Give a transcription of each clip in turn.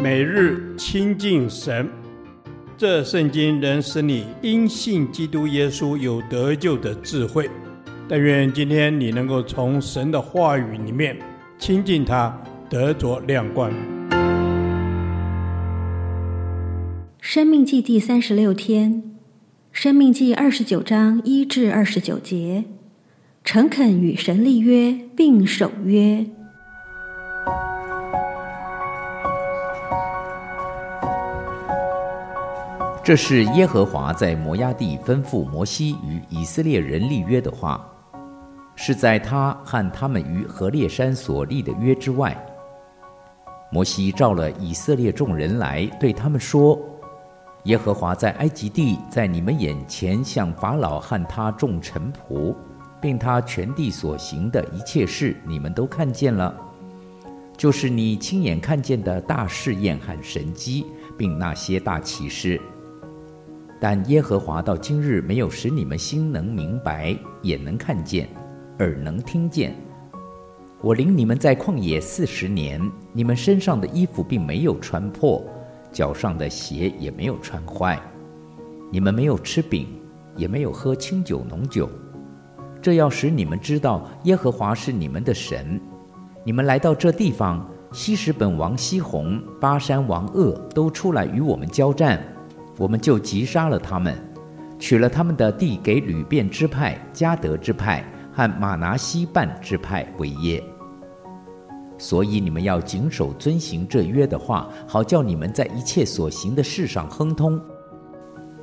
每日亲近神，这圣经能使你因信基督耶稣有得救的智慧。但愿今天你能够从神的话语里面亲近他，得着亮光。生命记第三十六天，生命记二十九章一至二十九节，诚恳与神立约，并守约。这是耶和华在摩押地吩咐摩西与以色列人立约的话，是在他和他们于何烈山所立的约之外。摩西召了以色列众人来，对他们说：“耶和华在埃及地，在你们眼前向法老和他众臣仆，并他全地所行的一切事，你们都看见了，就是你亲眼看见的大试验和神迹，并那些大奇事。”但耶和华到今日没有使你们心能明白，眼能看见，耳能听见。我领你们在旷野四十年，你们身上的衣服并没有穿破，脚上的鞋也没有穿坏。你们没有吃饼，也没有喝清酒浓酒，这要使你们知道耶和华是你们的神。你们来到这地方，西什本王西宏、巴珊王噩都出来与我们交战。我们就击杀了他们，取了他们的地给吕便支派、迦得支派和玛拿西半支派为业。所以你们要谨守遵行这约的话，好叫你们在一切所行的事上亨通。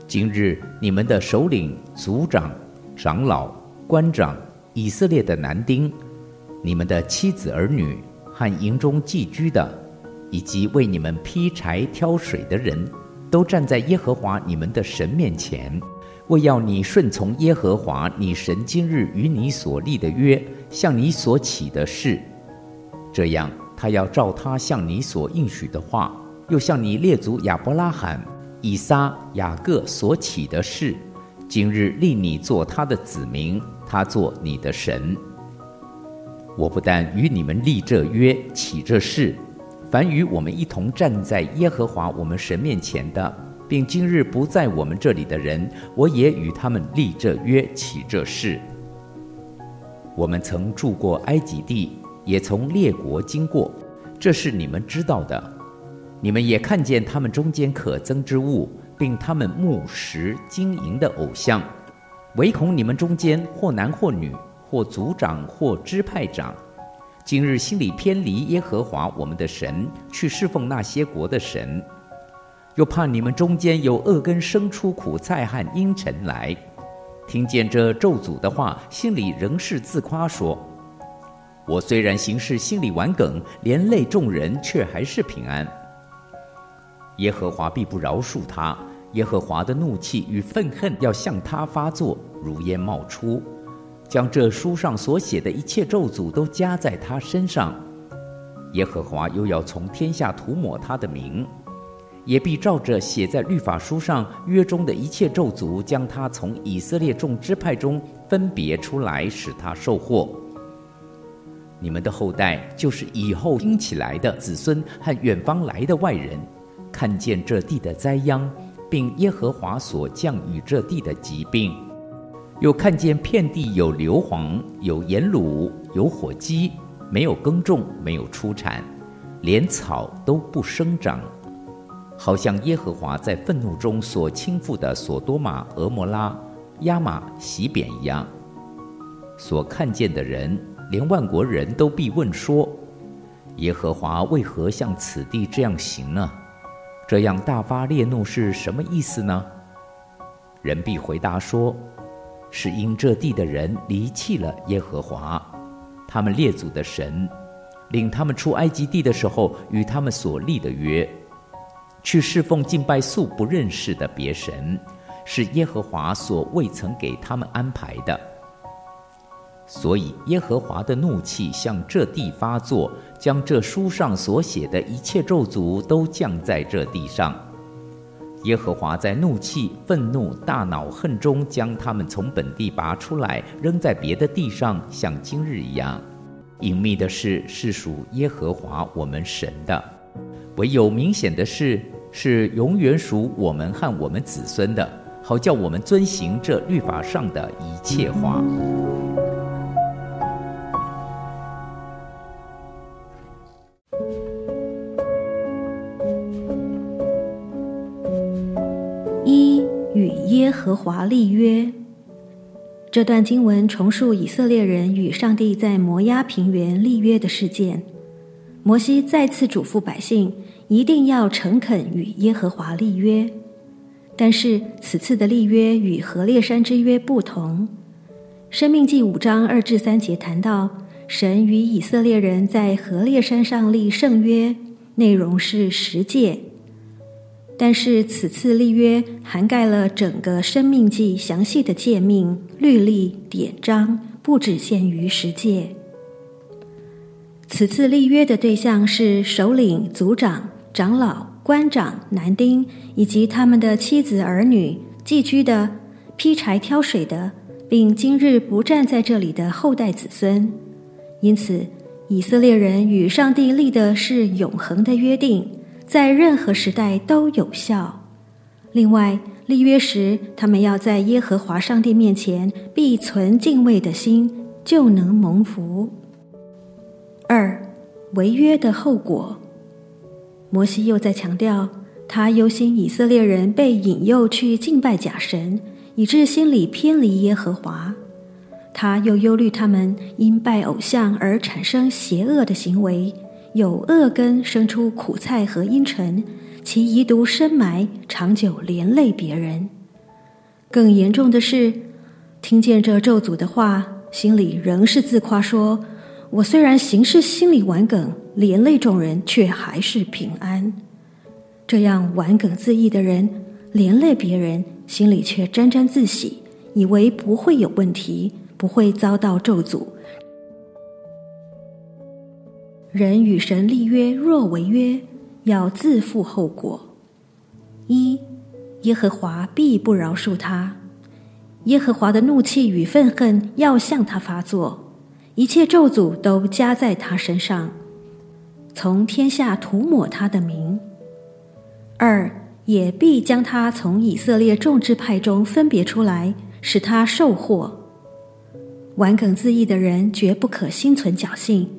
今日你们的首领、族长、长老、官长、以色列的男丁，你们的妻子儿女和营中寄居的，以及为你们劈柴挑水的人。都站在耶和华你们的神面前，为要你顺从耶和华你神今日与你所立的约，向你所起的誓。这样，他要照他向你所应许的话，又向你列祖亚伯拉罕、以撒、雅各所起的誓，今日立你做他的子民，他做你的神。我不但与你们立这约，起这誓。凡与我们一同站在耶和华我们神面前的，并今日不在我们这里的人，我也与他们立这约，起这誓。我们曾住过埃及地，也从列国经过，这是你们知道的。你们也看见他们中间可憎之物，并他们木石金银的偶像，唯恐你们中间或男或女，或族长或支派长。今日心里偏离耶和华我们的神，去侍奉那些国的神，又怕你们中间有恶根生出苦菜和阴尘来，听见这咒诅的话，心里仍是自夸说：“我虽然行事心里顽梗，连累众人，却还是平安。”耶和华必不饶恕他，耶和华的怒气与愤恨要向他发作，如烟冒出。将这书上所写的一切咒诅都加在他身上，耶和华又要从天下涂抹他的名，也必照着写在律法书上约中的一切咒诅，将他从以色列众支派中分别出来，使他受祸。你们的后代，就是以后兴起来的子孙和远方来的外人，看见这地的灾殃，并耶和华所降雨这地的疾病。又看见遍地有硫磺，有盐卤，有火鸡，没有耕种，没有出产，连草都不生长，好像耶和华在愤怒中所倾覆的所多玛、蛾摩拉、亚玛、洗扁一样。所看见的人，连万国人都必问说：耶和华为何向此地这样行呢？这样大发烈怒是什么意思呢？人必回答说。是因这地的人离弃了耶和华，他们列祖的神，领他们出埃及地的时候与他们所立的约，去侍奉敬拜素不认识的别神，是耶和华所未曾给他们安排的。所以耶和华的怒气向这地发作，将这书上所写的一切咒诅都降在这地上。耶和华在怒气、愤怒、大恼恨中，将他们从本地拔出来，扔在别的地上，像今日一样。隐秘的事是属耶和华我们神的，唯有明显的事是永远属我们和我们子孙的，好叫我们遵行这律法上的一切话。和华立约。这段经文重述以色列人与上帝在摩押平原立约的事件。摩西再次嘱咐百姓，一定要诚恳与耶和华立约。但是此次的立约与何烈山之约不同。生命记五章二至三节谈到，神与以色列人在何烈山上立圣约，内容是十诫。但是此次立约涵盖了整个生命记详细的诫命、律例、典章，不只限于十诫。此次立约的对象是首领、族长、长老、官长、男丁以及他们的妻子儿女、寄居的、劈柴挑水的，并今日不站在这里的后代子孙。因此，以色列人与上帝立的是永恒的约定。在任何时代都有效。另外，立约时，他们要在耶和华上帝面前必存敬畏的心，就能蒙福。二、违约的后果。摩西又在强调，他忧心以色列人被引诱去敬拜假神，以致心里偏离耶和华。他又忧虑他们因拜偶像而产生邪恶的行为。有恶根生出苦菜和阴沉，其遗毒深埋，长久连累别人。更严重的是，听见这咒诅的话，心里仍是自夸说：“我虽然行事心里顽梗，连累众人，却还是平安。”这样顽梗自义的人，连累别人，心里却沾沾自喜，以为不会有问题，不会遭到咒诅。人与神立约，若违约，要自负后果。一，耶和华必不饶恕他。耶和华的怒气与愤恨要向他发作，一切咒诅都加在他身上，从天下涂抹他的名。二，也必将他从以色列众支派中分别出来，使他受祸。顽梗自义的人绝不可心存侥幸。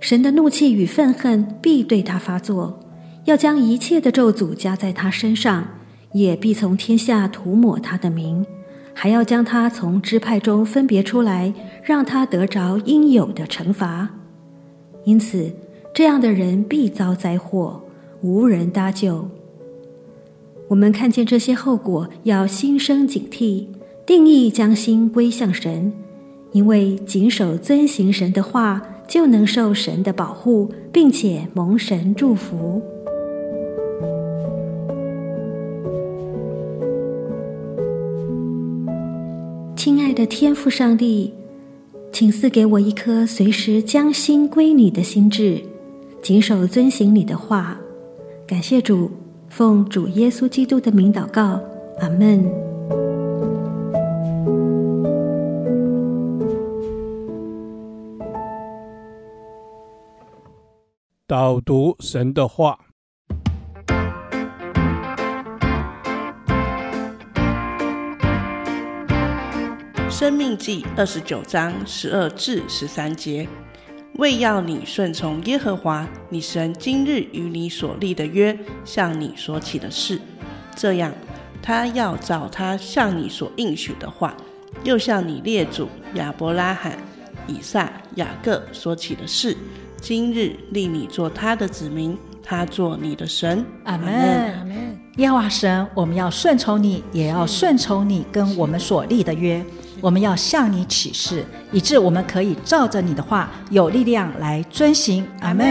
神的怒气与愤恨必对他发作，要将一切的咒诅加在他身上，也必从天下涂抹他的名，还要将他从支派中分别出来，让他得着应有的惩罚。因此，这样的人必遭灾祸，无人搭救。我们看见这些后果，要心生警惕，定义将心归向神，因为谨守遵行神的话。就能受神的保护，并且蒙神祝福。亲爱的天父上帝，请赐给我一颗随时将心归你的心智，谨守遵行你的话。感谢主，奉主耶稣基督的名祷告，阿门。导读神的话，《生命记》二十九章十二至十三节，为要你顺从耶和华你神今日与你所立的约，向你所起的誓，这样他要照他向你所应许的话，又向你列祖亚伯拉罕、以撒、雅各所起的事。今日立你做他的子民，他做你的神。阿门。阿门。耶和华神，我们要顺从你，也要顺从你跟我们所立的约。我们要向你起誓，以致我们可以照着你的话，有力量来遵行。阿门。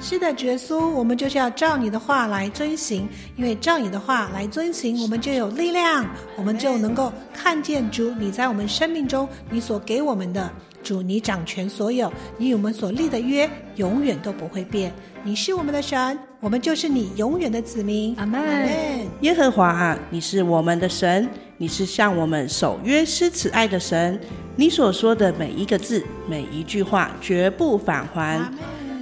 是的，耶稣，我们就是要照你的话来遵行，因为照你的话来遵行，我们就有力量，我们就能够看见主你在我们生命中你所给我们的。主，你掌权所有，你与我们所立的约永远都不会变。你是我们的神，我们就是你永远的子民。阿门。耶和华啊，你是我们的神，你是向我们守约施慈爱的神。你所说的每一个字，每一句话，绝不返还。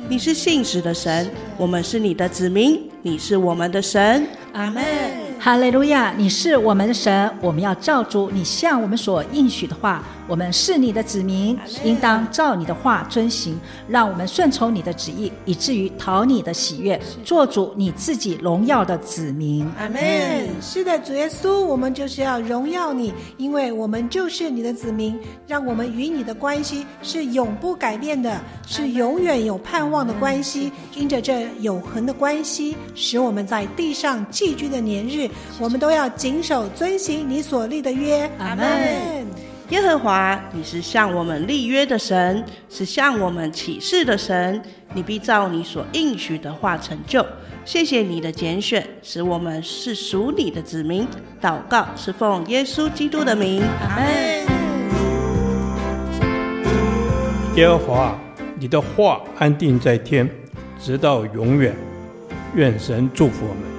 你是信实的神，我们是你的子民，你是我们的神。阿门。哈利路亚！你是我们的神，我们要照主你向我们所应许的话。我们是你的子民，应当照你的话遵行，让我们顺从你的旨意，以至于讨你的喜悦，做主你自己荣耀的子民。阿门。是的，主耶稣，我们就是要荣耀你，因为我们就是你的子民，让我们与你的关系是永不改变的，是永远有盼望的关系。因着这永恒的关系，使我们在地上寄居的年日。我们都要谨守遵行你所立的约，阿门。耶和华，你是向我们立约的神，是向我们起誓的神，你必照你所应许的话成就。谢谢你的拣选，使我们是属你的子民。祷告是奉耶稣基督的名，阿门。耶和华，你的话安定在天，直到永远。愿神祝福我们。